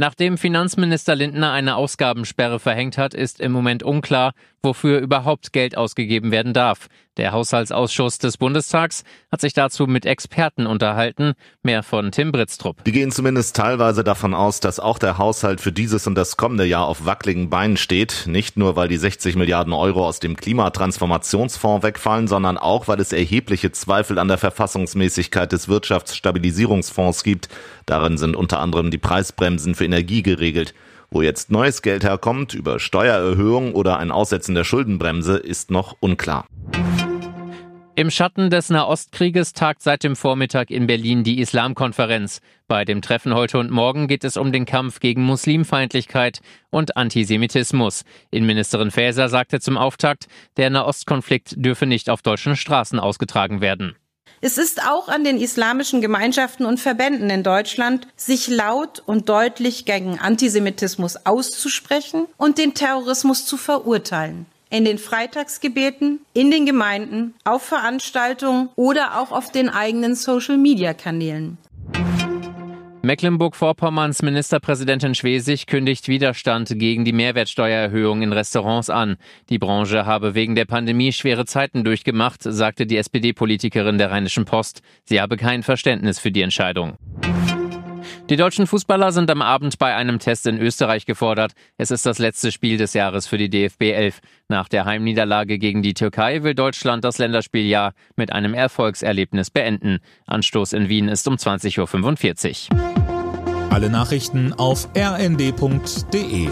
Nachdem Finanzminister Lindner eine Ausgabensperre verhängt hat, ist im Moment unklar, wofür überhaupt Geld ausgegeben werden darf. Der Haushaltsausschuss des Bundestags hat sich dazu mit Experten unterhalten. Mehr von Tim Britztrup. Die gehen zumindest teilweise davon aus, dass auch der Haushalt für dieses und das kommende Jahr auf wackeligen Beinen steht. Nicht nur, weil die 60 Milliarden Euro aus dem Klimatransformationsfonds wegfallen, sondern auch, weil es erhebliche Zweifel an der Verfassungsmäßigkeit des Wirtschaftsstabilisierungsfonds gibt. Darin sind unter anderem die Preisbremsen für Energie geregelt. Wo jetzt neues Geld herkommt, über Steuererhöhung oder ein Aussetzen der Schuldenbremse, ist noch unklar. Im Schatten des Nahostkrieges tagt seit dem Vormittag in Berlin die Islamkonferenz. Bei dem Treffen heute und morgen geht es um den Kampf gegen Muslimfeindlichkeit und Antisemitismus. Innenministerin Faeser sagte zum Auftakt, der Nahostkonflikt dürfe nicht auf deutschen Straßen ausgetragen werden. Es ist auch an den islamischen Gemeinschaften und Verbänden in Deutschland, sich laut und deutlich gegen Antisemitismus auszusprechen und den Terrorismus zu verurteilen. In den Freitagsgebeten, in den Gemeinden, auf Veranstaltungen oder auch auf den eigenen Social-Media-Kanälen. Mecklenburg-Vorpommerns Ministerpräsidentin Schwesig kündigt Widerstand gegen die Mehrwertsteuererhöhung in Restaurants an. Die Branche habe wegen der Pandemie schwere Zeiten durchgemacht, sagte die SPD-Politikerin der Rheinischen Post. Sie habe kein Verständnis für die Entscheidung. Die deutschen Fußballer sind am Abend bei einem Test in Österreich gefordert. Es ist das letzte Spiel des Jahres für die DFB 11. Nach der Heimniederlage gegen die Türkei will Deutschland das Länderspieljahr mit einem Erfolgserlebnis beenden. Anstoß in Wien ist um 20.45 Uhr. Alle Nachrichten auf rnd.de